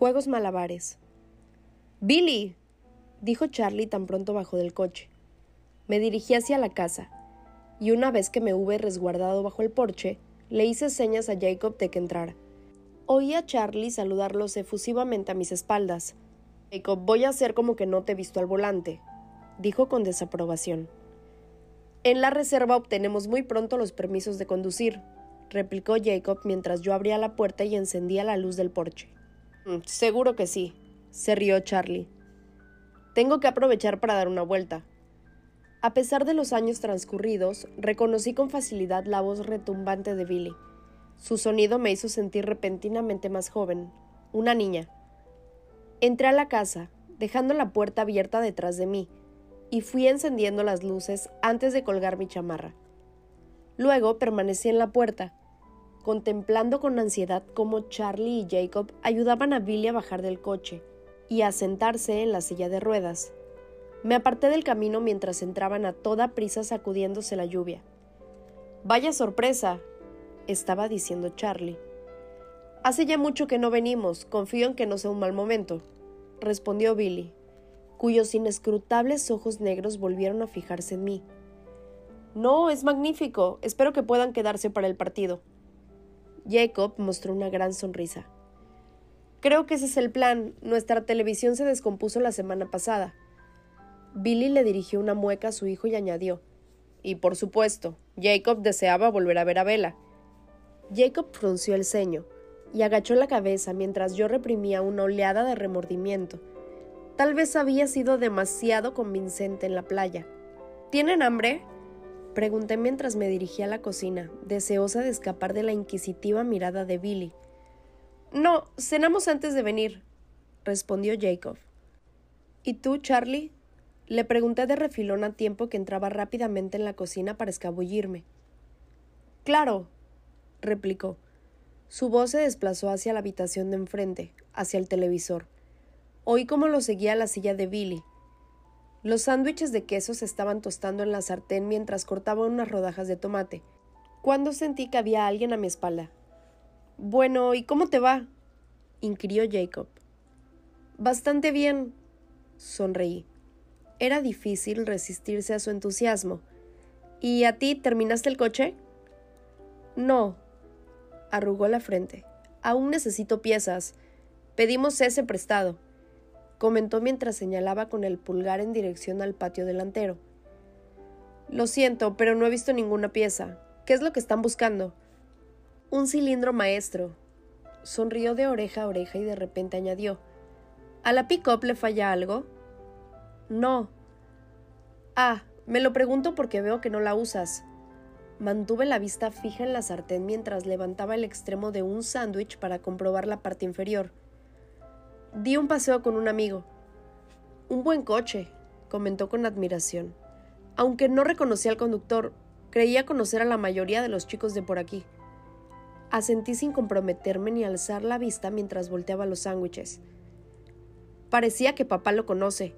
Juegos malabares. Billy, dijo Charlie tan pronto bajó del coche. Me dirigí hacia la casa, y una vez que me hube resguardado bajo el porche, le hice señas a Jacob de que entrara. Oí a Charlie saludarlos efusivamente a mis espaldas. Jacob, voy a hacer como que no te he visto al volante, dijo con desaprobación. En la reserva obtenemos muy pronto los permisos de conducir, replicó Jacob mientras yo abría la puerta y encendía la luz del porche. Mm, seguro que sí, se rió Charlie. Tengo que aprovechar para dar una vuelta. A pesar de los años transcurridos, reconocí con facilidad la voz retumbante de Billy. Su sonido me hizo sentir repentinamente más joven, una niña. Entré a la casa, dejando la puerta abierta detrás de mí, y fui encendiendo las luces antes de colgar mi chamarra. Luego permanecí en la puerta, contemplando con ansiedad cómo Charlie y Jacob ayudaban a Billy a bajar del coche y a sentarse en la silla de ruedas. Me aparté del camino mientras entraban a toda prisa sacudiéndose la lluvia. Vaya sorpresa, estaba diciendo Charlie. Hace ya mucho que no venimos, confío en que no sea un mal momento, respondió Billy, cuyos inescrutables ojos negros volvieron a fijarse en mí. No, es magnífico, espero que puedan quedarse para el partido. Jacob mostró una gran sonrisa. Creo que ese es el plan. Nuestra televisión se descompuso la semana pasada. Billy le dirigió una mueca a su hijo y añadió Y por supuesto, Jacob deseaba volver a ver a Bella. Jacob frunció el ceño y agachó la cabeza mientras yo reprimía una oleada de remordimiento. Tal vez había sido demasiado convincente en la playa. ¿Tienen hambre? Pregunté mientras me dirigía a la cocina, deseosa de escapar de la inquisitiva mirada de Billy. No, cenamos antes de venir, respondió Jacob. ¿Y tú, Charlie? Le pregunté de refilón a tiempo que entraba rápidamente en la cocina para escabullirme. Claro, replicó. Su voz se desplazó hacia la habitación de enfrente, hacia el televisor. Oí cómo lo seguía a la silla de Billy. Los sándwiches de queso se estaban tostando en la sartén mientras cortaba unas rodajas de tomate, cuando sentí que había alguien a mi espalda. Bueno, ¿y cómo te va? inquirió Jacob. Bastante bien, sonreí. Era difícil resistirse a su entusiasmo. ¿Y a ti terminaste el coche? No, arrugó la frente. Aún necesito piezas. Pedimos ese prestado, comentó mientras señalaba con el pulgar en dirección al patio delantero. Lo siento, pero no he visto ninguna pieza. ¿Qué es lo que están buscando? Un cilindro maestro. Sonrió de oreja a oreja y de repente añadió. ¿A la pick-up le falla algo? No. Ah, me lo pregunto porque veo que no la usas. Mantuve la vista fija en la sartén mientras levantaba el extremo de un sándwich para comprobar la parte inferior. Di un paseo con un amigo. Un buen coche, comentó con admiración. Aunque no reconocía al conductor, creía conocer a la mayoría de los chicos de por aquí. Asentí sin comprometerme ni alzar la vista mientras volteaba los sándwiches. Parecía que papá lo conoce.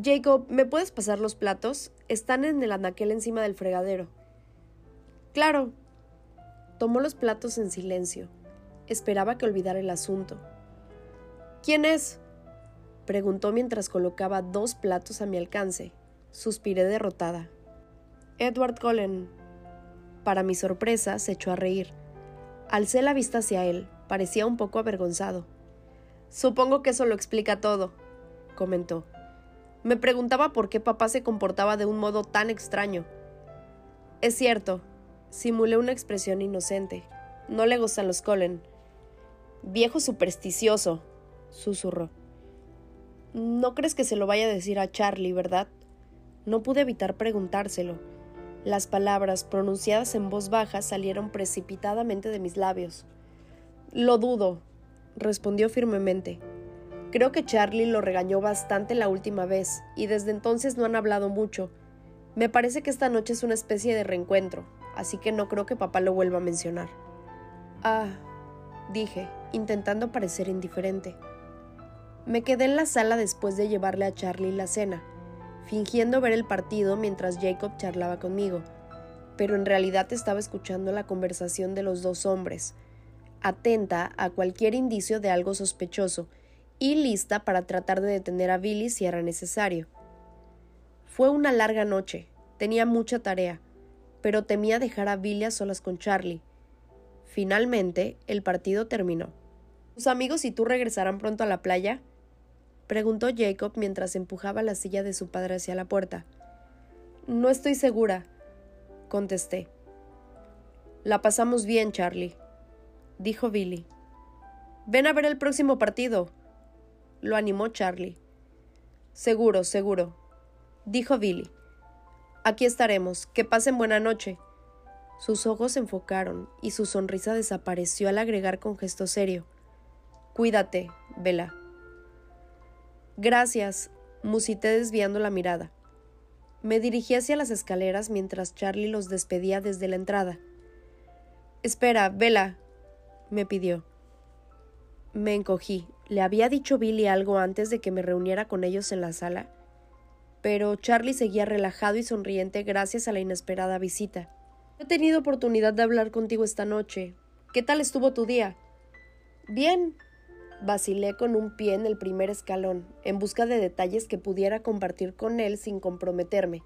Jacob, ¿me puedes pasar los platos? Están en el anaquel encima del fregadero. Claro. Tomó los platos en silencio. Esperaba que olvidara el asunto. ¿Quién es? preguntó mientras colocaba dos platos a mi alcance. Suspiré derrotada. Edward Cullen. Para mi sorpresa, se echó a reír. Alcé la vista hacia él. Parecía un poco avergonzado. Supongo que eso lo explica todo, comentó. Me preguntaba por qué papá se comportaba de un modo tan extraño. Es cierto, Simulé una expresión inocente. No le gustan los Colen. Viejo supersticioso, susurró. No crees que se lo vaya a decir a Charlie, ¿verdad? No pude evitar preguntárselo. Las palabras, pronunciadas en voz baja, salieron precipitadamente de mis labios. Lo dudo, respondió firmemente. Creo que Charlie lo regañó bastante la última vez, y desde entonces no han hablado mucho. Me parece que esta noche es una especie de reencuentro así que no creo que papá lo vuelva a mencionar. Ah, dije, intentando parecer indiferente. Me quedé en la sala después de llevarle a Charlie la cena, fingiendo ver el partido mientras Jacob charlaba conmigo, pero en realidad estaba escuchando la conversación de los dos hombres. atenta a cualquier indicio de algo sospechoso y lista para tratar de detener a Billy si era necesario. Fue una larga noche, tenía mucha tarea, pero temía dejar a Billy a solas con Charlie. Finalmente, el partido terminó. ¿Tus amigos y tú regresarán pronto a la playa? Preguntó Jacob mientras empujaba la silla de su padre hacia la puerta. No estoy segura, contesté. La pasamos bien, Charlie, dijo Billy. Ven a ver el próximo partido, lo animó Charlie. Seguro, seguro, dijo Billy. Aquí estaremos. Que pasen buena noche. Sus ojos se enfocaron y su sonrisa desapareció al agregar con gesto serio. Cuídate, Vela. Gracias, musité desviando la mirada. Me dirigí hacia las escaleras mientras Charlie los despedía desde la entrada. Espera, Vela, me pidió. Me encogí. ¿Le había dicho Billy algo antes de que me reuniera con ellos en la sala? Pero Charlie seguía relajado y sonriente gracias a la inesperada visita. He tenido oportunidad de hablar contigo esta noche. ¿Qué tal estuvo tu día? Bien, Vacilé con un pie en el primer escalón, en busca de detalles que pudiera compartir con él sin comprometerme.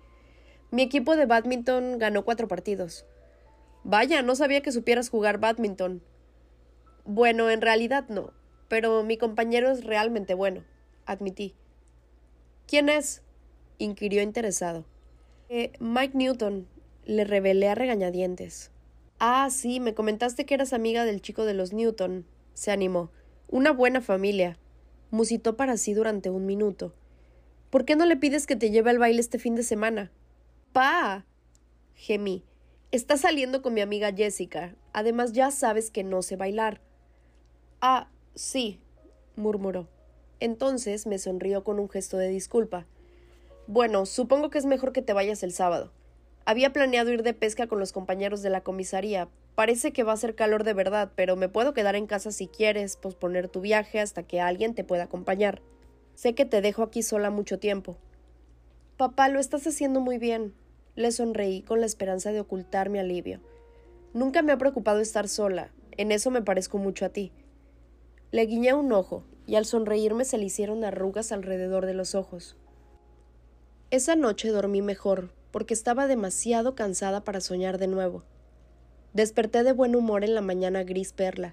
Mi equipo de badminton ganó cuatro partidos. Vaya, no sabía que supieras jugar badminton. Bueno, en realidad no, pero mi compañero es realmente bueno, admití. ¿Quién es? inquirió interesado. Eh, Mike Newton, le revelé a regañadientes. Ah, sí, me comentaste que eras amiga del chico de los Newton, se animó. Una buena familia. Musitó para sí durante un minuto. ¿Por qué no le pides que te lleve al baile este fin de semana? ¡Pa! gemí. Está saliendo con mi amiga Jessica. Además ya sabes que no sé bailar. Ah, sí, murmuró. Entonces me sonrió con un gesto de disculpa. Bueno, supongo que es mejor que te vayas el sábado. Había planeado ir de pesca con los compañeros de la comisaría, Parece que va a ser calor de verdad, pero me puedo quedar en casa si quieres, posponer tu viaje hasta que alguien te pueda acompañar. Sé que te dejo aquí sola mucho tiempo. Papá, lo estás haciendo muy bien. Le sonreí con la esperanza de ocultar mi alivio. Nunca me ha preocupado estar sola. En eso me parezco mucho a ti. Le guiñé un ojo, y al sonreírme se le hicieron arrugas alrededor de los ojos. Esa noche dormí mejor, porque estaba demasiado cansada para soñar de nuevo. Desperté de buen humor en la mañana gris perla.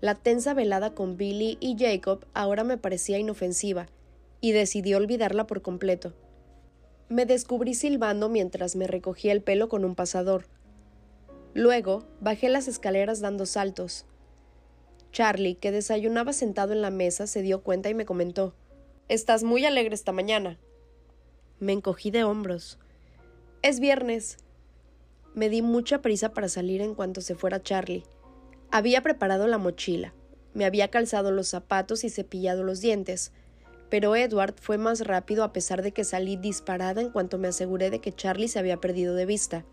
La tensa velada con Billy y Jacob ahora me parecía inofensiva, y decidí olvidarla por completo. Me descubrí silbando mientras me recogía el pelo con un pasador. Luego bajé las escaleras dando saltos. Charlie, que desayunaba sentado en la mesa, se dio cuenta y me comentó Estás muy alegre esta mañana. Me encogí de hombros. Es viernes, me di mucha prisa para salir en cuanto se fuera Charlie. Había preparado la mochila, me había calzado los zapatos y cepillado los dientes, pero Edward fue más rápido a pesar de que salí disparada en cuanto me aseguré de que Charlie se había perdido de vista.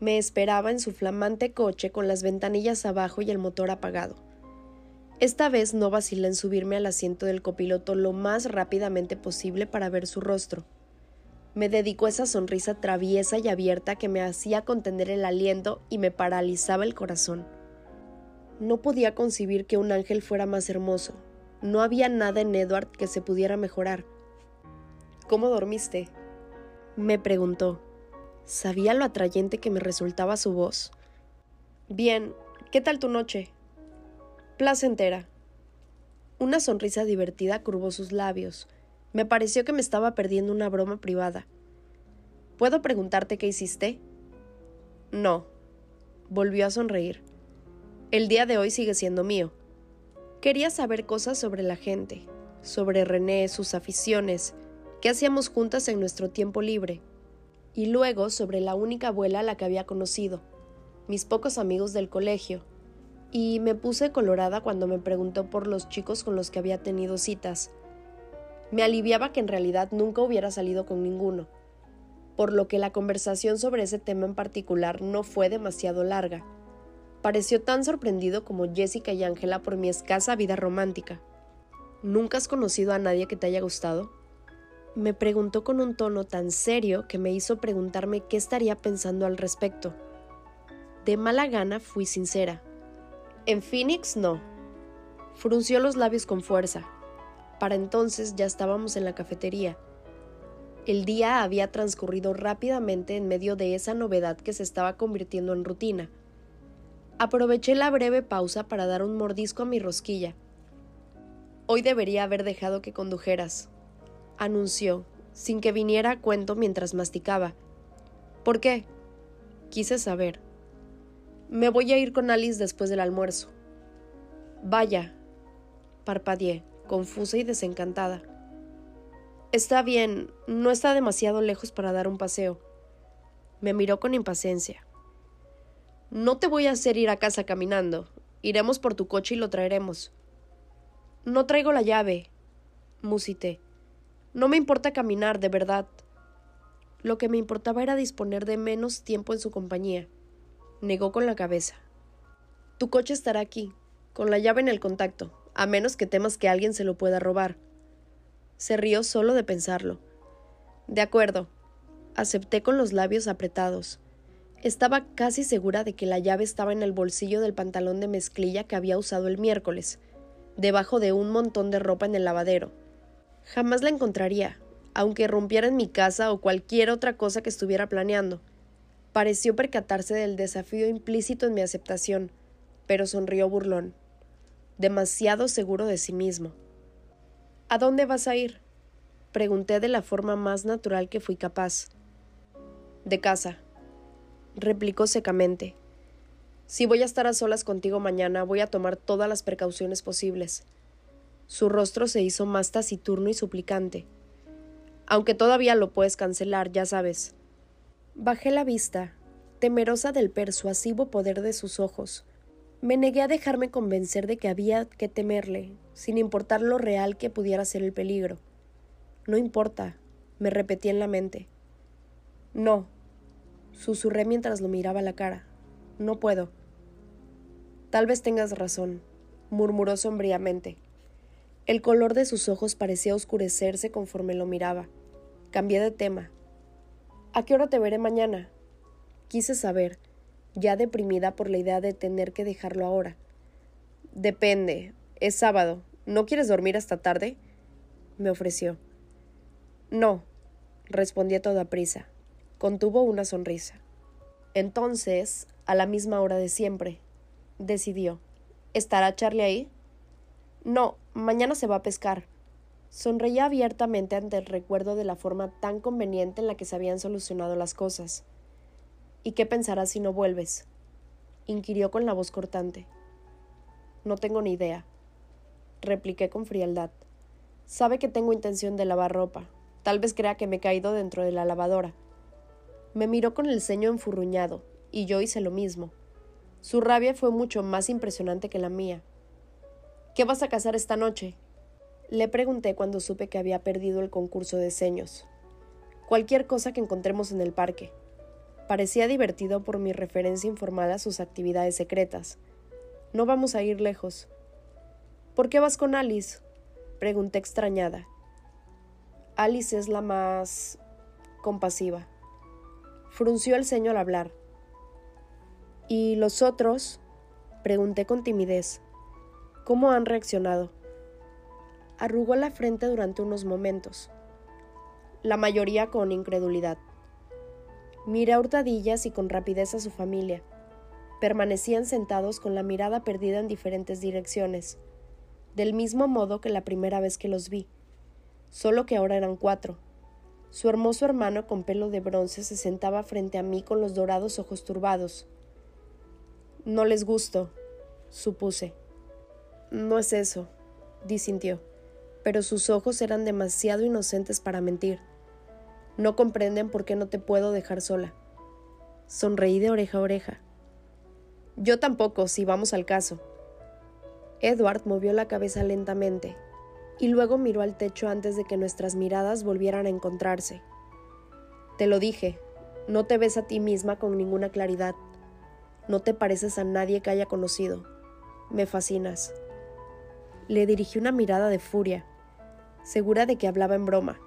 Me esperaba en su flamante coche con las ventanillas abajo y el motor apagado. Esta vez no vacilé en subirme al asiento del copiloto lo más rápidamente posible para ver su rostro me dedicó esa sonrisa traviesa y abierta que me hacía contener el aliento y me paralizaba el corazón. No podía concebir que un ángel fuera más hermoso. No había nada en Edward que se pudiera mejorar. ¿Cómo dormiste? me preguntó. Sabía lo atrayente que me resultaba su voz. Bien, ¿qué tal tu noche? Placentera. Una sonrisa divertida curvó sus labios. Me pareció que me estaba perdiendo una broma privada. ¿Puedo preguntarte qué hiciste? No. Volvió a sonreír. El día de hoy sigue siendo mío. Quería saber cosas sobre la gente, sobre René, sus aficiones, qué hacíamos juntas en nuestro tiempo libre, y luego sobre la única abuela a la que había conocido, mis pocos amigos del colegio, y me puse colorada cuando me preguntó por los chicos con los que había tenido citas. Me aliviaba que en realidad nunca hubiera salido con ninguno, por lo que la conversación sobre ese tema en particular no fue demasiado larga. Pareció tan sorprendido como Jessica y Ángela por mi escasa vida romántica. ¿Nunca has conocido a nadie que te haya gustado? Me preguntó con un tono tan serio que me hizo preguntarme qué estaría pensando al respecto. De mala gana fui sincera. En Phoenix no. Frunció los labios con fuerza. Para entonces ya estábamos en la cafetería. El día había transcurrido rápidamente en medio de esa novedad que se estaba convirtiendo en rutina. Aproveché la breve pausa para dar un mordisco a mi rosquilla. Hoy debería haber dejado que condujeras, anunció, sin que viniera a cuento mientras masticaba. ¿Por qué? Quise saber. Me voy a ir con Alice después del almuerzo. Vaya, parpadeé, confusa y desencantada. Está bien, no está demasiado lejos para dar un paseo. Me miró con impaciencia. No te voy a hacer ir a casa caminando. Iremos por tu coche y lo traeremos. No traigo la llave, musité. No me importa caminar, de verdad. Lo que me importaba era disponer de menos tiempo en su compañía. Negó con la cabeza. Tu coche estará aquí, con la llave en el contacto, a menos que temas que alguien se lo pueda robar. Se rió solo de pensarlo. De acuerdo. Acepté con los labios apretados. Estaba casi segura de que la llave estaba en el bolsillo del pantalón de mezclilla que había usado el miércoles, debajo de un montón de ropa en el lavadero. Jamás la encontraría, aunque rompiera en mi casa o cualquier otra cosa que estuviera planeando. Pareció percatarse del desafío implícito en mi aceptación, pero sonrió burlón, demasiado seguro de sí mismo. ¿A dónde vas a ir? Pregunté de la forma más natural que fui capaz. De casa, replicó secamente. Si voy a estar a solas contigo mañana, voy a tomar todas las precauciones posibles. Su rostro se hizo más taciturno y suplicante. Aunque todavía lo puedes cancelar, ya sabes. Bajé la vista, temerosa del persuasivo poder de sus ojos. Me negué a dejarme convencer de que había que temerle, sin importar lo real que pudiera ser el peligro. No importa, me repetí en la mente. No, susurré mientras lo miraba la cara. No puedo. Tal vez tengas razón, murmuró sombríamente. El color de sus ojos parecía oscurecerse conforme lo miraba. Cambié de tema. ¿A qué hora te veré mañana? Quise saber, ya deprimida por la idea de tener que dejarlo ahora. Depende. Es sábado. ¿No quieres dormir hasta tarde? me ofreció. No, respondí a toda prisa. Contuvo una sonrisa. Entonces, a la misma hora de siempre, decidió. ¿Estará Charlie ahí? No, mañana se va a pescar. Sonreía abiertamente ante el recuerdo de la forma tan conveniente en la que se habían solucionado las cosas. ¿Y qué pensarás si no vuelves? inquirió con la voz cortante. No tengo ni idea, repliqué con frialdad. Sabe que tengo intención de lavar ropa. Tal vez crea que me he caído dentro de la lavadora. Me miró con el ceño enfurruñado, y yo hice lo mismo. Su rabia fue mucho más impresionante que la mía. ¿Qué vas a cazar esta noche? Le pregunté cuando supe que había perdido el concurso de seños. Cualquier cosa que encontremos en el parque. Parecía divertido por mi referencia informal a sus actividades secretas. No vamos a ir lejos. ¿Por qué vas con Alice? Pregunté extrañada. Alice es la más compasiva. Frunció el ceño al hablar. ¿Y los otros? Pregunté con timidez. ¿Cómo han reaccionado? Arrugó la frente durante unos momentos, la mayoría con incredulidad. Miré a hurtadillas y con rapidez a su familia. Permanecían sentados con la mirada perdida en diferentes direcciones, del mismo modo que la primera vez que los vi, solo que ahora eran cuatro, su hermoso hermano con pelo de bronce se sentaba frente a mí con los dorados ojos turbados. No les gusto, supuse. No es eso, disintió, pero sus ojos eran demasiado inocentes para mentir. No comprenden por qué no te puedo dejar sola. Sonreí de oreja a oreja. Yo tampoco, si vamos al caso. Edward movió la cabeza lentamente, y luego miró al techo antes de que nuestras miradas volvieran a encontrarse. Te lo dije, no te ves a ti misma con ninguna claridad. No te pareces a nadie que haya conocido. Me fascinas. Le dirigí una mirada de furia, segura de que hablaba en broma.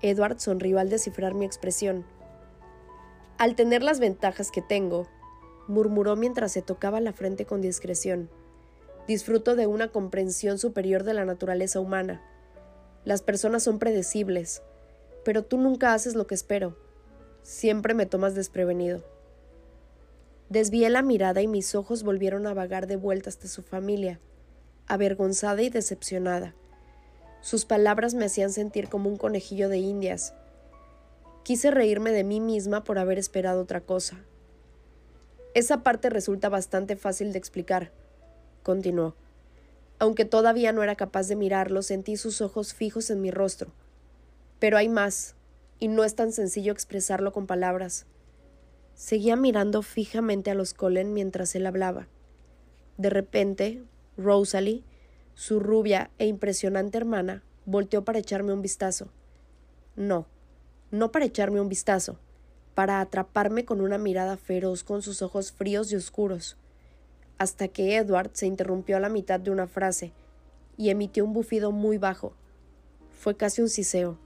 Edward sonrió al descifrar mi expresión. Al tener las ventajas que tengo, murmuró mientras se tocaba la frente con discreción. Disfruto de una comprensión superior de la naturaleza humana. Las personas son predecibles, pero tú nunca haces lo que espero. Siempre me tomas desprevenido. Desvié la mirada y mis ojos volvieron a vagar de vuelta hasta su familia, avergonzada y decepcionada. Sus palabras me hacían sentir como un conejillo de indias. Quise reírme de mí misma por haber esperado otra cosa. Esa parte resulta bastante fácil de explicar, continuó. Aunque todavía no era capaz de mirarlo, sentí sus ojos fijos en mi rostro. Pero hay más, y no es tan sencillo expresarlo con palabras. Seguía mirando fijamente a los Colen mientras él hablaba. De repente, Rosalie, su rubia e impresionante hermana, volteó para echarme un vistazo. No, no para echarme un vistazo, para atraparme con una mirada feroz con sus ojos fríos y oscuros, hasta que Edward se interrumpió a la mitad de una frase y emitió un bufido muy bajo. Fue casi un siseo.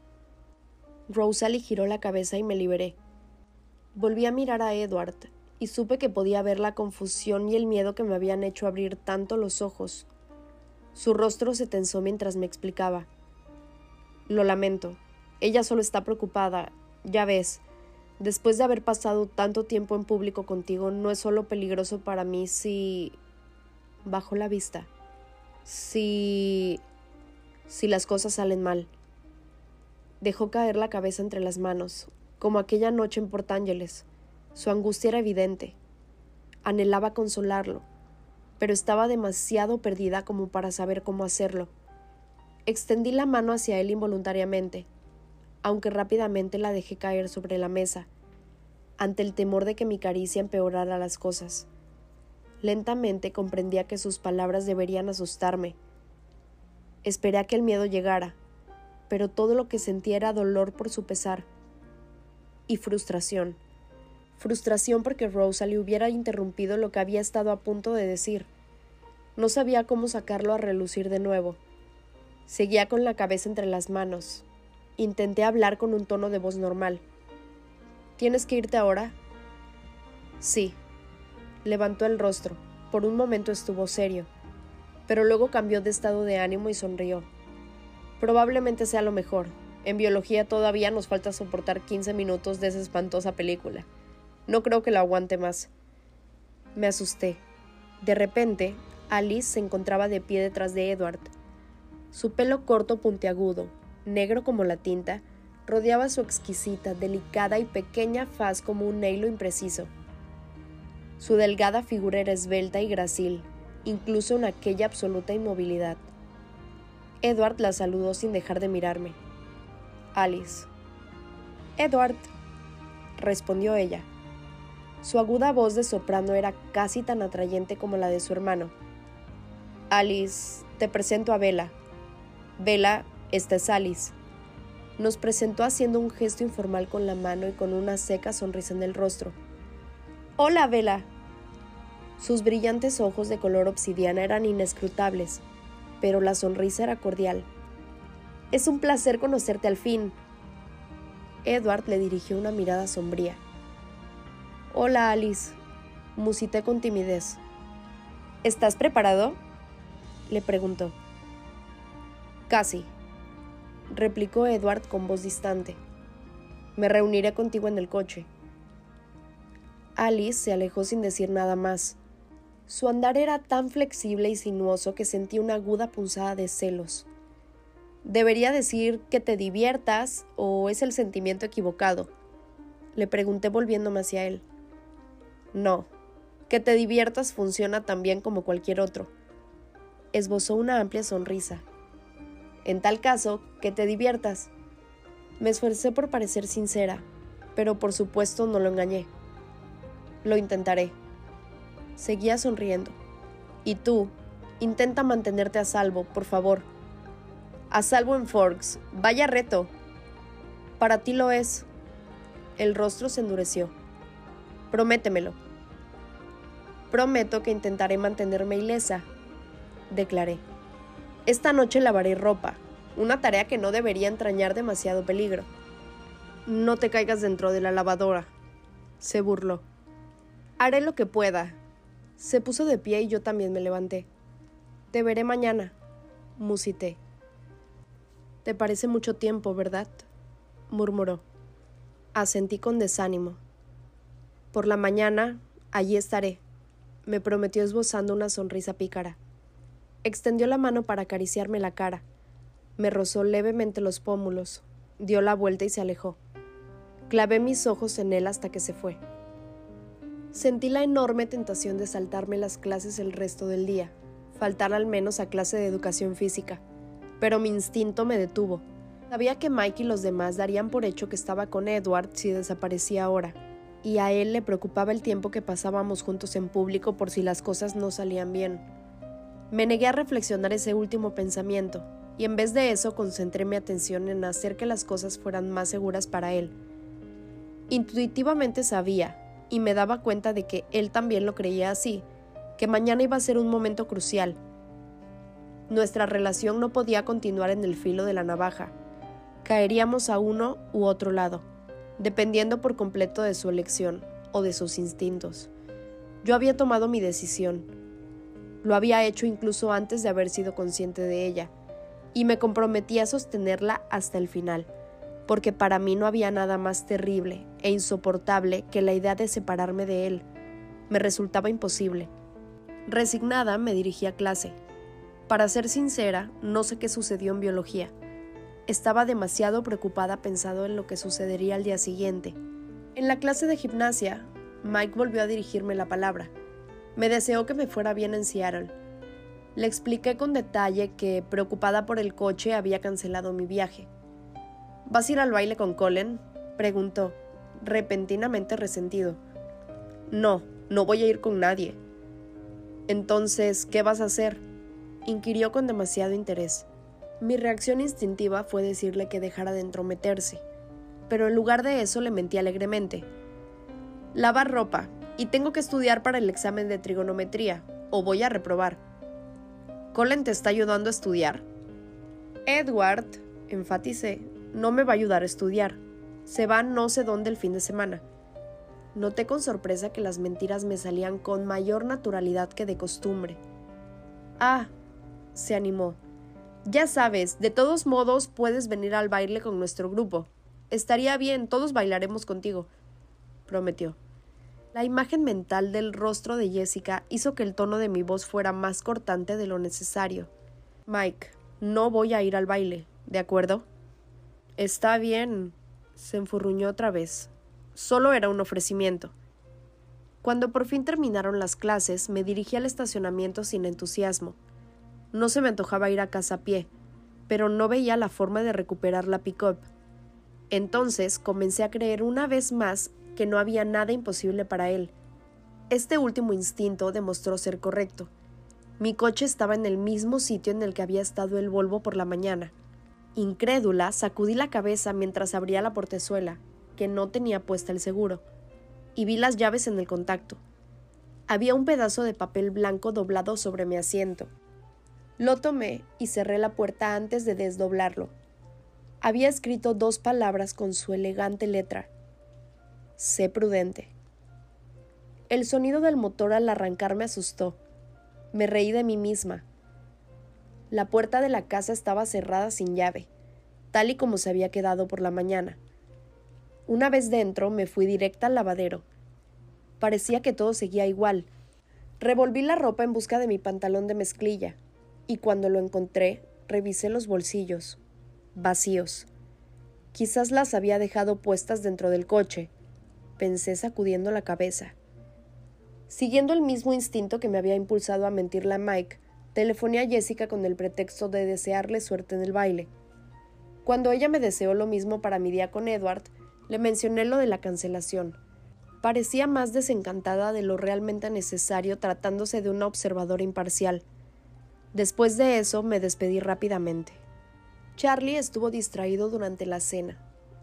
Rosalie giró la cabeza y me liberé. Volví a mirar a Edward y supe que podía ver la confusión y el miedo que me habían hecho abrir tanto los ojos. Su rostro se tensó mientras me explicaba. Lo lamento. Ella solo está preocupada. Ya ves, Después de haber pasado tanto tiempo en público contigo, no es solo peligroso para mí si... bajo la vista. Si... si las cosas salen mal. Dejó caer la cabeza entre las manos, como aquella noche en Port Ángeles. Su angustia era evidente. Anhelaba consolarlo, pero estaba demasiado perdida como para saber cómo hacerlo. Extendí la mano hacia él involuntariamente, aunque rápidamente la dejé caer sobre la mesa, ante el temor de que mi caricia empeorara las cosas. Lentamente comprendía que sus palabras deberían asustarme. Esperé a que el miedo llegara, pero todo lo que sentía era dolor por su pesar y frustración. Frustración porque Rosalie hubiera interrumpido lo que había estado a punto de decir. No sabía cómo sacarlo a relucir de nuevo. Seguía con la cabeza entre las manos, Intenté hablar con un tono de voz normal. ¿Tienes que irte ahora? Sí. Levantó el rostro. Por un momento estuvo serio, pero luego cambió de estado de ánimo y sonrió. Probablemente sea lo mejor. En biología todavía nos falta soportar 15 minutos de esa espantosa película. No creo que la aguante más. Me asusté. De repente, Alice se encontraba de pie detrás de Edward. Su pelo corto puntiagudo, negro como la tinta, rodeaba su exquisita, delicada y pequeña faz como un hilo impreciso. Su delgada figura era esbelta y gracil, incluso en aquella absoluta inmovilidad. Edward la saludó sin dejar de mirarme. Alice. Edward, respondió ella. Su aguda voz de soprano era casi tan atrayente como la de su hermano. Alice, te presento a Bella. Bella esta es Alice. Nos presentó haciendo un gesto informal con la mano y con una seca sonrisa en el rostro. Hola, Vela. Sus brillantes ojos de color obsidiana eran inescrutables, pero la sonrisa era cordial. Es un placer conocerte al fin. Edward le dirigió una mirada sombría. Hola, Alice, musité con timidez. ¿Estás preparado? le preguntó. Casi, replicó Edward con voz distante. Me reuniré contigo en el coche. Alice se alejó sin decir nada más. Su andar era tan flexible y sinuoso que sentí una aguda punzada de celos. ¿Debería decir que te diviertas o es el sentimiento equivocado? Le pregunté volviéndome hacia él. No, que te diviertas funciona tan bien como cualquier otro. Esbozó una amplia sonrisa. En tal caso, que te diviertas. Me esforcé por parecer sincera, pero por supuesto no lo engañé. Lo intentaré. Seguía sonriendo. Y tú, intenta mantenerte a salvo, por favor. A salvo en Forks. Vaya reto. Para ti lo es. El rostro se endureció. Prométemelo. Prometo que intentaré mantenerme ilesa, declaré. Esta noche lavaré ropa, una tarea que no debería entrañar demasiado peligro. No te caigas dentro de la lavadora, se burló. Haré lo que pueda. Se puso de pie y yo también me levanté. Te veré mañana, musité. Te parece mucho tiempo, ¿verdad? murmuró. Asentí con desánimo. Por la mañana, allí estaré, me prometió esbozando una sonrisa pícara. Extendió la mano para acariciarme la cara. Me rozó levemente los pómulos, dio la vuelta y se alejó. Clavé mis ojos en él hasta que se fue. Sentí la enorme tentación de saltarme las clases el resto del día, faltar al menos a clase de educación física, pero mi instinto me detuvo. Sabía que Mike y los demás darían por hecho que estaba con Edward si desaparecía ahora, y a él le preocupaba el tiempo que pasábamos juntos en público por si las cosas no salían bien. Me negué a reflexionar ese último pensamiento, y en vez de eso concentré mi atención en hacer que las cosas fueran más seguras para él. Intuitivamente sabía, y me daba cuenta de que él también lo creía así, que mañana iba a ser un momento crucial. Nuestra relación no podía continuar en el filo de la navaja. Caeríamos a uno u otro lado, dependiendo por completo de su elección o de sus instintos. Yo había tomado mi decisión lo había hecho incluso antes de haber sido consciente de ella, y me comprometí a sostenerla hasta el final, porque para mí no había nada más terrible e insoportable que la idea de separarme de él. Me resultaba imposible. Resignada me dirigí a clase. Para ser sincera, no sé qué sucedió en biología. Estaba demasiado preocupada pensando en lo que sucedería al día siguiente. En la clase de gimnasia, Mike volvió a dirigirme la palabra. Me deseó que me fuera bien en Seattle. Le expliqué con detalle que, preocupada por el coche, había cancelado mi viaje. ¿Vas a ir al baile con Colin? preguntó, repentinamente resentido. No, no voy a ir con nadie. Entonces, ¿qué vas a hacer? inquirió con demasiado interés. Mi reacción instintiva fue decirle que dejara de entrometerse, pero en lugar de eso le mentí alegremente. Lavar ropa, y tengo que estudiar para el examen de trigonometría, o voy a reprobar. Colin te está ayudando a estudiar. Edward, enfaticé, no me va a ayudar a estudiar. Se va no sé dónde el fin de semana. Noté con sorpresa que las mentiras me salían con mayor naturalidad que de costumbre. Ah, se animó. Ya sabes, de todos modos puedes venir al baile con nuestro grupo. Estaría bien, todos bailaremos contigo, prometió. La imagen mental del rostro de Jessica hizo que el tono de mi voz fuera más cortante de lo necesario. Mike, no voy a ir al baile, ¿de acuerdo? Está bien, se enfurruñó otra vez. Solo era un ofrecimiento. Cuando por fin terminaron las clases, me dirigí al estacionamiento sin entusiasmo. No se me antojaba ir a casa a pie, pero no veía la forma de recuperar la pick-up. Entonces comencé a creer una vez más que no había nada imposible para él. Este último instinto demostró ser correcto. Mi coche estaba en el mismo sitio en el que había estado el Volvo por la mañana. Incrédula, sacudí la cabeza mientras abría la portezuela, que no tenía puesta el seguro, y vi las llaves en el contacto. Había un pedazo de papel blanco doblado sobre mi asiento. Lo tomé y cerré la puerta antes de desdoblarlo. Había escrito dos palabras con su elegante letra, Sé prudente. El sonido del motor al arrancar me asustó. Me reí de mí misma. La puerta de la casa estaba cerrada sin llave, tal y como se había quedado por la mañana. Una vez dentro me fui directa al lavadero. Parecía que todo seguía igual. Revolví la ropa en busca de mi pantalón de mezclilla, y cuando lo encontré, revisé los bolsillos, vacíos. Quizás las había dejado puestas dentro del coche, pensé sacudiendo la cabeza. Siguiendo el mismo instinto que me había impulsado a mentirle a Mike, telefoné a Jessica con el pretexto de desearle suerte en el baile. Cuando ella me deseó lo mismo para mi día con Edward, le mencioné lo de la cancelación. Parecía más desencantada de lo realmente necesario tratándose de una observadora imparcial. Después de eso me despedí rápidamente. Charlie estuvo distraído durante la cena,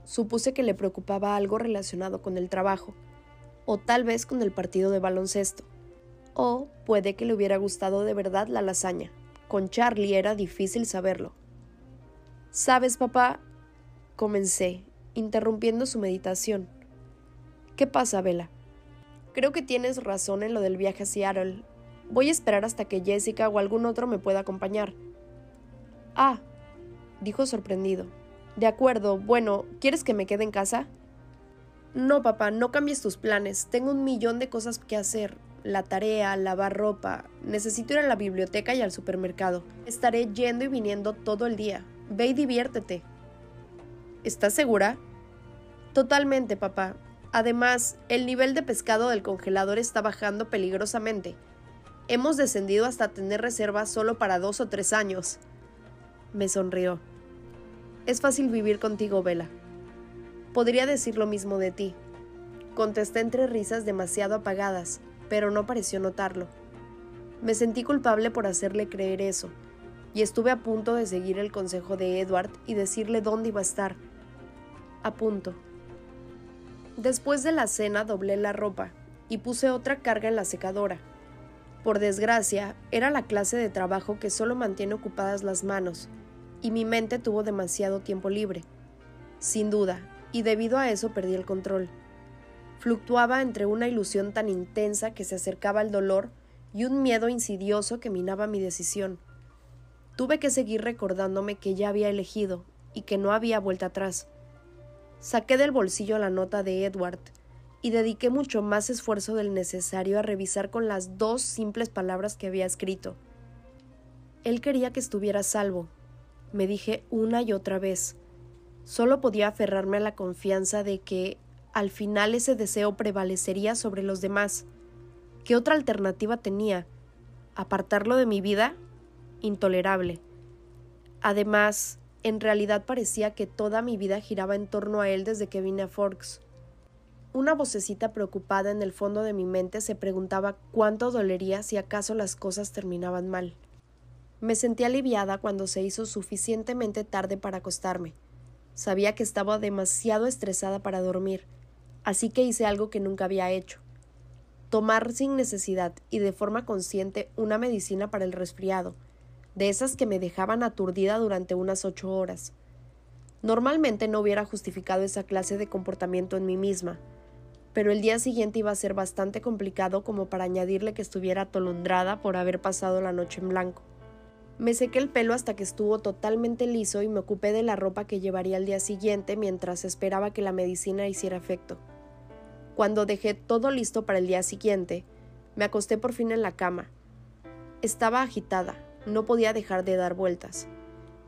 Supuse que le preocupaba algo relacionado con el trabajo, o tal vez con el partido de baloncesto. O puede que le hubiera gustado de verdad la lasaña. Con Charlie era difícil saberlo. ¿Sabes, papá? Comencé, interrumpiendo su meditación. ¿Qué pasa, Vela? Creo que tienes razón en lo del viaje a Seattle. Voy a esperar hasta que Jessica o algún otro me pueda acompañar. Ah, dijo sorprendido. De acuerdo, bueno, ¿quieres que me quede en casa? No, papá, no cambies tus planes. Tengo un millón de cosas que hacer. La tarea, lavar ropa. Necesito ir a la biblioteca y al supermercado. Estaré yendo y viniendo todo el día. Ve y diviértete. ¿Estás segura? Totalmente, papá. Además, el nivel de pescado del congelador está bajando peligrosamente. Hemos descendido hasta tener reservas solo para dos o tres años. Me sonrió. Es fácil vivir contigo, Vela. Podría decir lo mismo de ti. Contesté entre risas demasiado apagadas, pero no pareció notarlo. Me sentí culpable por hacerle creer eso, y estuve a punto de seguir el consejo de Edward y decirle dónde iba a estar. A punto. Después de la cena doblé la ropa y puse otra carga en la secadora. Por desgracia, era la clase de trabajo que solo mantiene ocupadas las manos, y mi mente tuvo demasiado tiempo libre. Sin duda, y debido a eso perdí el control. Fluctuaba entre una ilusión tan intensa que se acercaba al dolor y un miedo insidioso que minaba mi decisión. Tuve que seguir recordándome que ya había elegido y que no había vuelta atrás. Saqué del bolsillo la nota de Edward y dediqué mucho más esfuerzo del necesario a revisar con las dos simples palabras que había escrito. Él quería que estuviera salvo, me dije una y otra vez. Solo podía aferrarme a la confianza de que al final ese deseo prevalecería sobre los demás. ¿Qué otra alternativa tenía? ¿Apartarlo de mi vida? Intolerable. Además, en realidad parecía que toda mi vida giraba en torno a él desde que vine a Forks. Una vocecita preocupada en el fondo de mi mente se preguntaba cuánto dolería si acaso las cosas terminaban mal. Me sentí aliviada cuando se hizo suficientemente tarde para acostarme. Sabía que estaba demasiado estresada para dormir, así que hice algo que nunca había hecho. Tomar sin necesidad y de forma consciente una medicina para el resfriado, de esas que me dejaban aturdida durante unas ocho horas. Normalmente no hubiera justificado esa clase de comportamiento en mí misma, pero el día siguiente iba a ser bastante complicado como para añadirle que estuviera atolondrada por haber pasado la noche en blanco. Me sequé el pelo hasta que estuvo totalmente liso y me ocupé de la ropa que llevaría al día siguiente mientras esperaba que la medicina hiciera efecto. Cuando dejé todo listo para el día siguiente, me acosté por fin en la cama. Estaba agitada, no podía dejar de dar vueltas.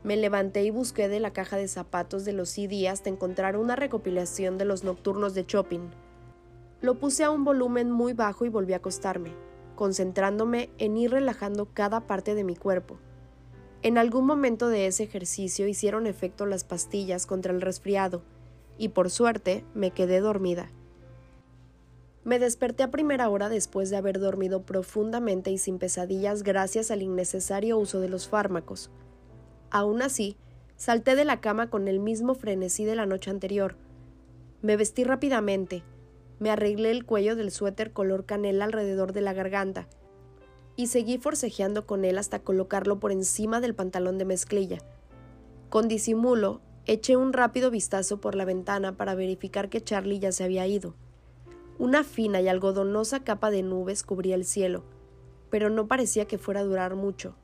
Me levanté y busqué de la caja de zapatos de los CD hasta encontrar una recopilación de los nocturnos de shopping. Lo puse a un volumen muy bajo y volví a acostarme, concentrándome en ir relajando cada parte de mi cuerpo. En algún momento de ese ejercicio hicieron efecto las pastillas contra el resfriado, y por suerte me quedé dormida. Me desperté a primera hora después de haber dormido profundamente y sin pesadillas gracias al innecesario uso de los fármacos. Aún así, salté de la cama con el mismo frenesí de la noche anterior. Me vestí rápidamente, me arreglé el cuello del suéter color canela alrededor de la garganta y seguí forcejeando con él hasta colocarlo por encima del pantalón de mezclilla. Con disimulo, eché un rápido vistazo por la ventana para verificar que Charlie ya se había ido. Una fina y algodonosa capa de nubes cubría el cielo, pero no parecía que fuera a durar mucho.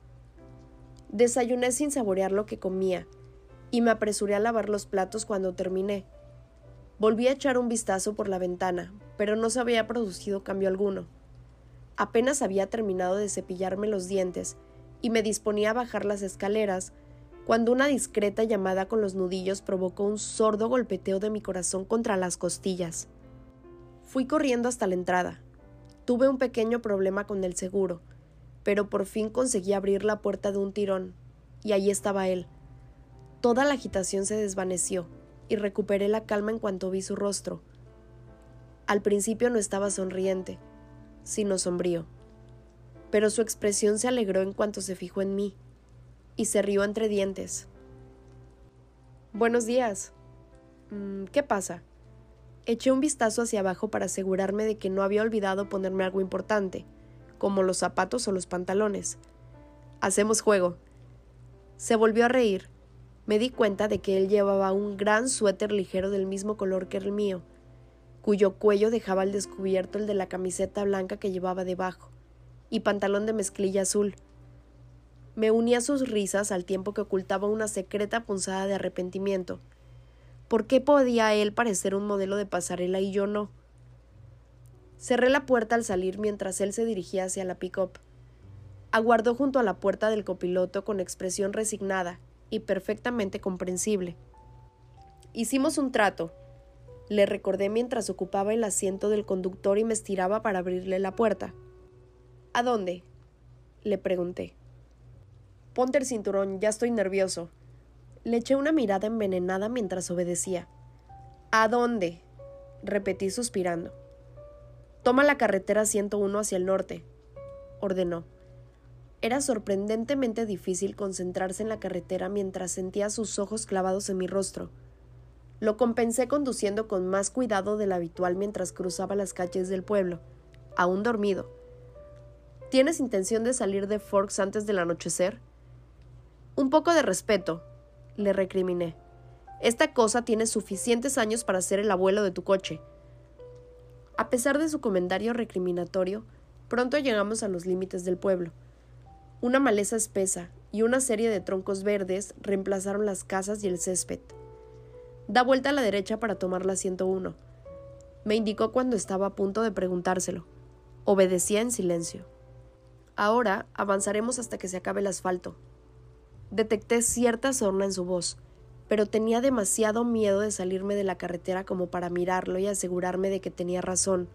Desayuné sin saborear lo que comía, y me apresuré a lavar los platos cuando terminé. Volví a echar un vistazo por la ventana, pero no se había producido cambio alguno. Apenas había terminado de cepillarme los dientes y me disponía a bajar las escaleras, cuando una discreta llamada con los nudillos provocó un sordo golpeteo de mi corazón contra las costillas. Fui corriendo hasta la entrada. Tuve un pequeño problema con el seguro, pero por fin conseguí abrir la puerta de un tirón, y allí estaba él. Toda la agitación se desvaneció, y recuperé la calma en cuanto vi su rostro. Al principio no estaba sonriente, sino sombrío, pero su expresión se alegró en cuanto se fijó en mí, y se rió entre dientes. Buenos días. Mm, ¿Qué pasa? Eché un vistazo hacia abajo para asegurarme de que no había olvidado ponerme algo importante, como los zapatos o los pantalones. Hacemos juego. Se volvió a reír. Me di cuenta de que él llevaba un gran suéter ligero del mismo color que el mío. cuyo cuello dejaba al descubierto el de la camiseta blanca que llevaba debajo, y pantalón de mezclilla azul. Me uní a sus risas al tiempo que ocultaba una secreta punzada de arrepentimiento. ¿Por qué podía él parecer un modelo de pasarela y yo no? Cerré la puerta al salir mientras él se dirigía hacia la pick-up. Aguardó junto a la puerta del copiloto con expresión resignada y perfectamente comprensible. Hicimos un trato. Le recordé mientras ocupaba el asiento del conductor y me estiraba para abrirle la puerta. ¿A dónde? le pregunté. Ponte el cinturón, ya estoy nervioso. Le eché una mirada envenenada mientras obedecía. ¿A dónde? repetí suspirando. Toma la carretera 101 hacia el norte, ordenó. Era sorprendentemente difícil concentrarse en la carretera mientras sentía sus ojos clavados en mi rostro. Lo compensé conduciendo con más cuidado del habitual mientras cruzaba las calles del pueblo, aún dormido. ¿Tienes intención de salir de Forks antes del anochecer? Un poco de respeto, le recriminé. Esta cosa tiene suficientes años para ser el abuelo de tu coche. A pesar de su comentario recriminatorio, pronto llegamos a los límites del pueblo. Una maleza espesa y una serie de troncos verdes reemplazaron las casas y el césped. Da vuelta a la derecha para tomar la 101. Me indicó cuando estaba a punto de preguntárselo. Obedecía en silencio. Ahora avanzaremos hasta que se acabe el asfalto, Detecté cierta sorna en su voz, pero tenía demasiado miedo de salirme de la carretera como para mirarlo y asegurarme de que tenía razón.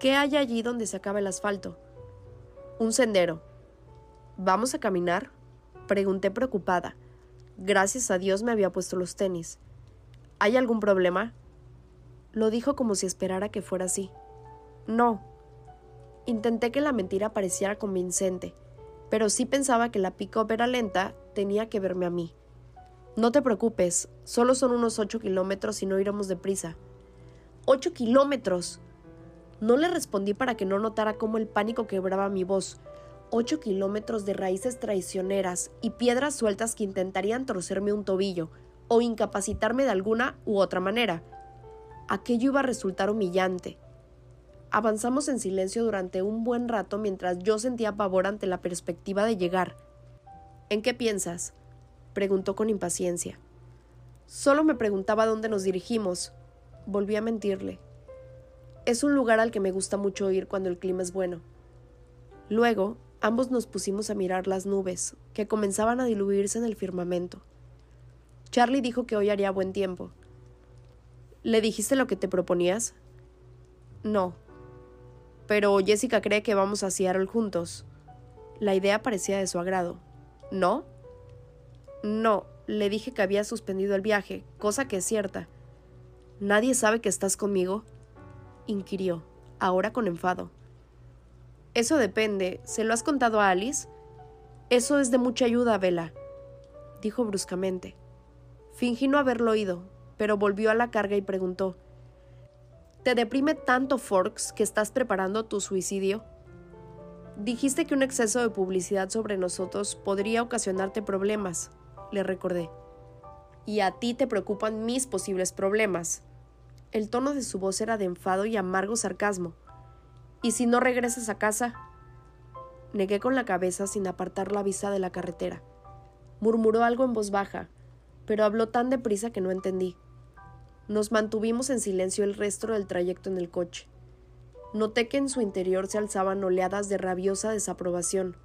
¿Qué hay allí donde se acaba el asfalto? Un sendero. ¿Vamos a caminar? Pregunté preocupada. Gracias a Dios me había puesto los tenis. ¿Hay algún problema? Lo dijo como si esperara que fuera así. No. Intenté que la mentira pareciera convincente, pero si pensaba que la pick-up era lenta, tenía que verme a mí. No te preocupes, solo son unos ocho kilómetros y no iremos deprisa. ¡Ocho kilómetros! No le respondí para que no notara cómo el pánico quebraba mi voz. Ocho kilómetros de raíces traicioneras y piedras sueltas que intentarían torcerme un tobillo o incapacitarme de alguna u otra manera. Aquello iba a resultar humillante. Avanzamos en silencio durante un buen rato mientras yo sentía pavor ante la perspectiva de llegar. ¿En qué piensas? preguntó con impaciencia. Solo me preguntaba dónde nos dirigimos. Volví a mentirle. Es un lugar al que me gusta mucho ir cuando el clima es bueno. Luego, ambos nos pusimos a mirar las nubes, que comenzaban a diluirse en el firmamento. Charlie dijo que hoy haría buen tiempo. ¿Le dijiste lo que te proponías? No, pero Jessica cree que vamos a Seattle juntos. La idea parecía de su agrado. ¿No? No, le dije que había suspendido el viaje, cosa que es cierta. ¿Nadie sabe que estás conmigo? inquirió, ahora con enfado. Eso depende. ¿Se lo has contado a Alice? Eso es de mucha ayuda, Bella, dijo bruscamente. Fingí no haberlo oído, pero volvió a la carga y preguntó ¿Te deprime tanto Forks que estás preparando tu suicidio? Dijiste que un exceso de publicidad sobre nosotros podría ocasionarte problemas, le recordé. Y a ti te preocupan mis posibles problemas. El tono de su voz era de enfado y amargo sarcasmo. ¿Y si no regresas a casa? Negué con la cabeza sin apartar la vista de la carretera. Murmuró algo en voz baja, pero habló tan deprisa que no entendí. Nos mantuvimos en silencio el resto del trayecto en el coche. Noté que en su interior se alzaban oleadas de rabiosa desaprobación,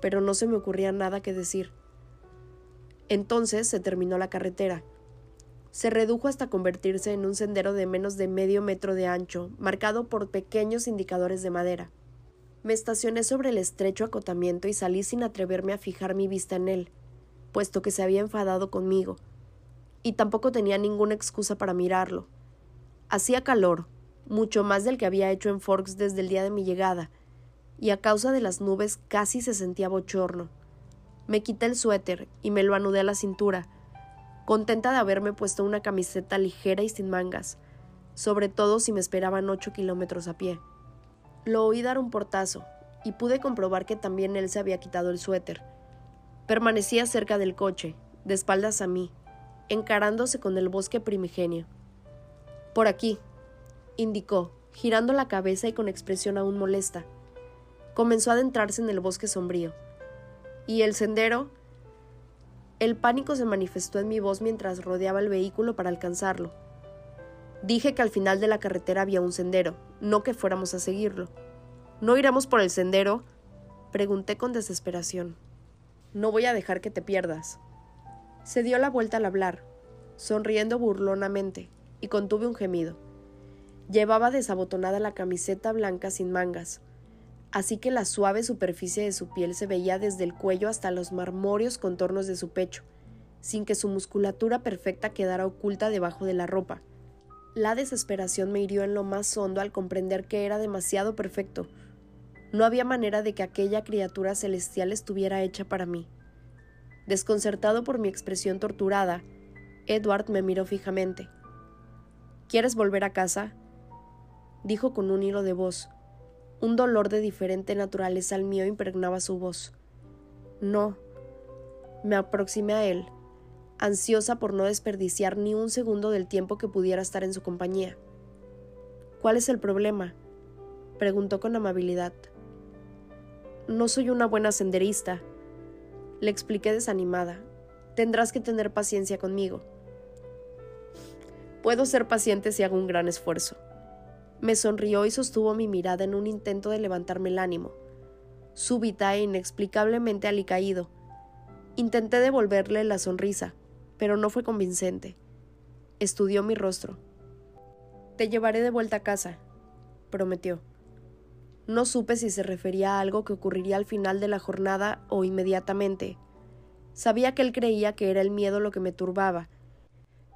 pero no se me ocurría nada que decir. Entonces se terminó la carretera. Se redujo hasta convertirse en un sendero de menos de medio metro de ancho, marcado por pequeños indicadores de madera. Me estacioné sobre el estrecho acotamiento y salí sin atreverme a fijar mi vista en él, puesto que se había enfadado conmigo, y tampoco tenía ninguna excusa para mirarlo. Hacía calor, mucho más del que había hecho en Forks desde el día de mi llegada, y a causa de las nubes casi se sentía bochorno. Me quité el suéter y me lo anudé a la cintura, contenta de haberme puesto una camiseta ligera y sin mangas, sobre todo si me esperaban ocho kilómetros a pie. Lo oí dar un portazo, y pude comprobar que también él se había quitado el suéter. Permanecía cerca del coche, de espaldas a mí, encarándose con el bosque primigenio. Por aquí, indicó, girando la cabeza y con expresión aún molesta. Comenzó a adentrarse en el bosque sombrío. ¿Y el sendero? El pánico se manifestó en mi voz mientras rodeaba el vehículo para alcanzarlo. Dije que al final de la carretera había un sendero, no que fuéramos a seguirlo. ¿No iremos por el sendero? Pregunté con desesperación. No voy a dejar que te pierdas. Se dio la vuelta al hablar, sonriendo burlonamente, y contuve un gemido. Llevaba desabotonada la camiseta blanca sin mangas, así que la suave superficie de su piel se veía desde el cuello hasta los marmóreos contornos de su pecho, sin que su musculatura perfecta quedara oculta debajo de la ropa. La desesperación me hirió en lo más hondo al comprender que era demasiado perfecto. No había manera de que aquella criatura celestial estuviera hecha para mí. Desconcertado por mi expresión torturada, Edward me miró fijamente. ¿Quieres volver a casa? dijo con un hilo de voz. Un dolor de diferente naturaleza al mío impregnaba su voz. No. Me aproximé a él, ansiosa por no desperdiciar ni un segundo del tiempo que pudiera estar en su compañía. ¿Cuál es el problema? preguntó con amabilidad. No soy una buena senderista, le expliqué desanimada. Tendrás que tener paciencia conmigo. Puedo ser paciente si hago un gran esfuerzo. Me sonrió y sostuvo mi mirada en un intento de levantarme el ánimo. Súbita e inexplicablemente alicaído. Intenté devolverle la sonrisa, pero no fue convincente. Estudió mi rostro. Te llevaré de vuelta a casa, prometió. No supe si se refería a algo que ocurriría al final de la jornada o inmediatamente. Sabía que él creía que era el miedo lo que me turbaba,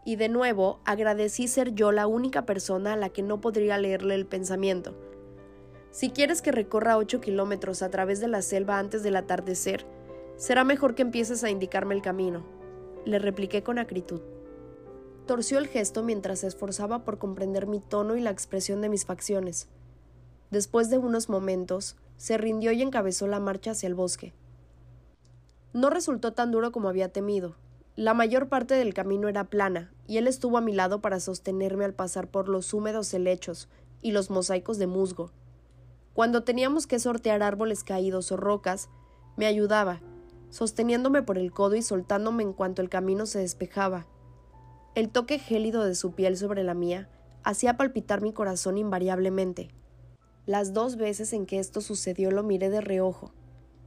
y de nuevo agradecí ser yo la única persona a la que no podría leerle el pensamiento. Si quieres que recorra ocho kilómetros a través de la selva antes del atardecer, será mejor que empieces a indicarme el camino, le repliqué con acritud. Torció el gesto mientras se esforzaba por comprender mi tono y la expresión de mis facciones. Después de unos momentos, se rindió y encabezó la marcha hacia el bosque. No resultó tan duro como había temido. La mayor parte del camino era plana, y él estuvo a mi lado para sostenerme al pasar por los húmedos helechos y los mosaicos de musgo. Cuando teníamos que sortear árboles caídos o rocas, me ayudaba, sosteniéndome por el codo y soltándome en cuanto el camino se despejaba. El toque gélido de su piel sobre la mía hacía palpitar mi corazón invariablemente. Las dos veces en que esto sucedió lo miré de reojo.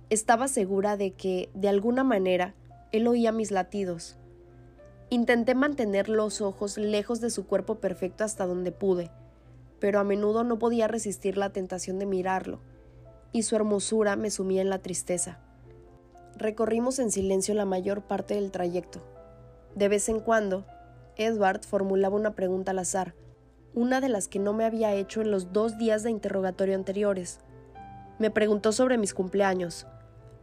Estaba segura de que, de alguna manera, él oía mis latidos. Intenté mantener los ojos lejos de su cuerpo perfecto hasta donde pude, pero a menudo no podía resistir la tentación de mirarlo, y su hermosura me sumía en la tristeza. Recorrimos en silencio la mayor parte del trayecto. De vez en cuando, Edward formulaba una pregunta al azar, una de las que no me había hecho en los dos días de interrogatorio anteriores. Me preguntó sobre mis cumpleaños,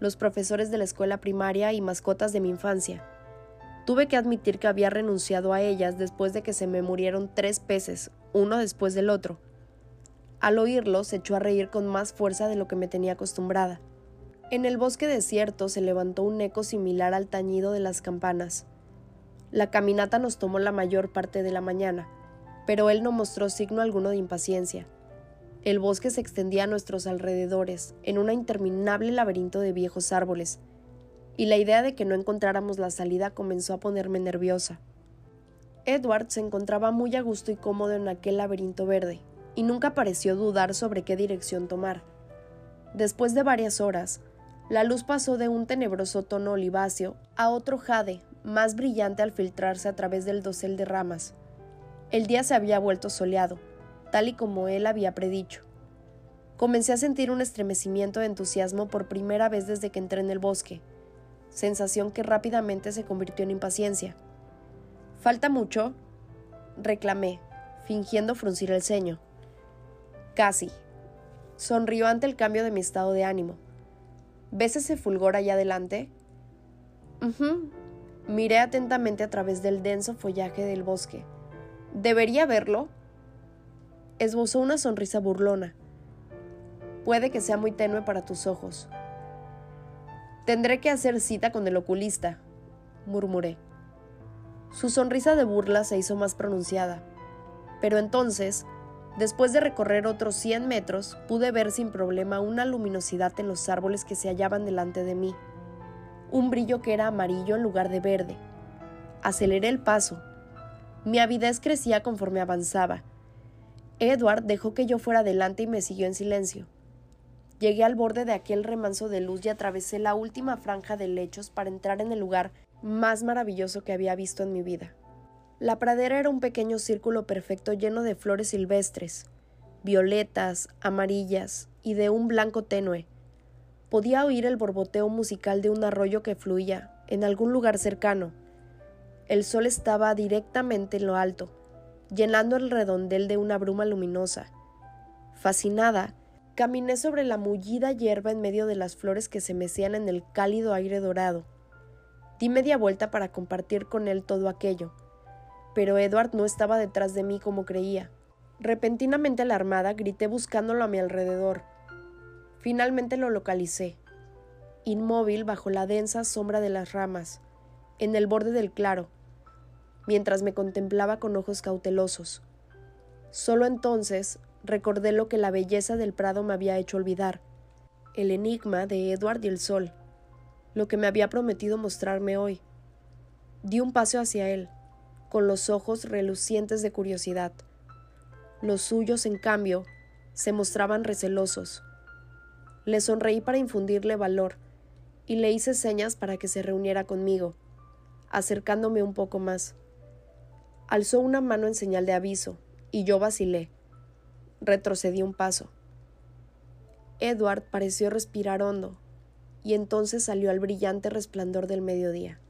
los profesores de la escuela primaria y mascotas de mi infancia. Tuve que admitir que había renunciado a ellas después de que se me murieron tres peces, uno después del otro. Al oírlo, se echó a reír con más fuerza de lo que me tenía acostumbrada. En el bosque desierto se levantó un eco similar al tañido de las campanas. La caminata nos tomó la mayor parte de la mañana pero él no mostró signo alguno de impaciencia. El bosque se extendía a nuestros alrededores, en un interminable laberinto de viejos árboles, y la idea de que no encontráramos la salida comenzó a ponerme nerviosa. Edward se encontraba muy a gusto y cómodo en aquel laberinto verde, y nunca pareció dudar sobre qué dirección tomar. Después de varias horas, la luz pasó de un tenebroso tono oliváceo a otro jade, más brillante al filtrarse a través del dosel de ramas. El día se había vuelto soleado, tal y como él había predicho. Comencé a sentir un estremecimiento de entusiasmo por primera vez desde que entré en el bosque, sensación que rápidamente se convirtió en impaciencia. ¿Falta mucho? reclamé, fingiendo fruncir el ceño. Casi. Sonrió ante el cambio de mi estado de ánimo. ¿Ves ese fulgor allá adelante? Miré atentamente a través del denso follaje del bosque ¿Debería verlo? Esbozó una sonrisa burlona. Puede que sea muy tenue para tus ojos. Tendré que hacer cita con el oculista, murmuré. Su sonrisa de burla se hizo más pronunciada, pero entonces Después de recorrer otros 100 metros, pude ver sin problema una luminosidad en los árboles que se hallaban delante de mí, un brillo que era amarillo en lugar de verde. Aceleré el paso. Mi avidez crecía conforme avanzaba. Edward dejó que yo fuera adelante y me siguió en silencio. Llegué al borde de aquel remanso de luz y atravesé la última franja de lechos para entrar en el lugar más maravilloso que había visto en mi vida. La pradera era un pequeño círculo perfecto lleno de flores silvestres, violetas, amarillas y de un blanco tenue. Podía oír el borboteo musical de un arroyo que fluía en algún lugar cercano. El sol estaba directamente en lo alto, llenando el redondel de una bruma luminosa. Fascinada, caminé sobre la mullida hierba en medio de las flores que se mecían en el cálido aire dorado. Di media vuelta para compartir con él todo aquello pero Edward no estaba detrás de mí como creía. Repentinamente alarmada, grité buscándolo a mi alrededor. Finalmente lo localicé, inmóvil bajo la densa sombra de las ramas, en el borde del claro, mientras me contemplaba con ojos cautelosos. Solo entonces recordé lo que la belleza del prado me había hecho olvidar, el enigma de Edward y el sol, lo que me había prometido mostrarme hoy. Di un paso hacia él, con los ojos relucientes de curiosidad. Los suyos, en cambio, se mostraban recelosos. Le sonreí para infundirle valor y le hice señas para que se reuniera conmigo, acercándome un poco más. Alzó una mano en señal de aviso y yo vacilé. Retrocedí un paso. Edward pareció respirar hondo y entonces salió al brillante resplandor del mediodía.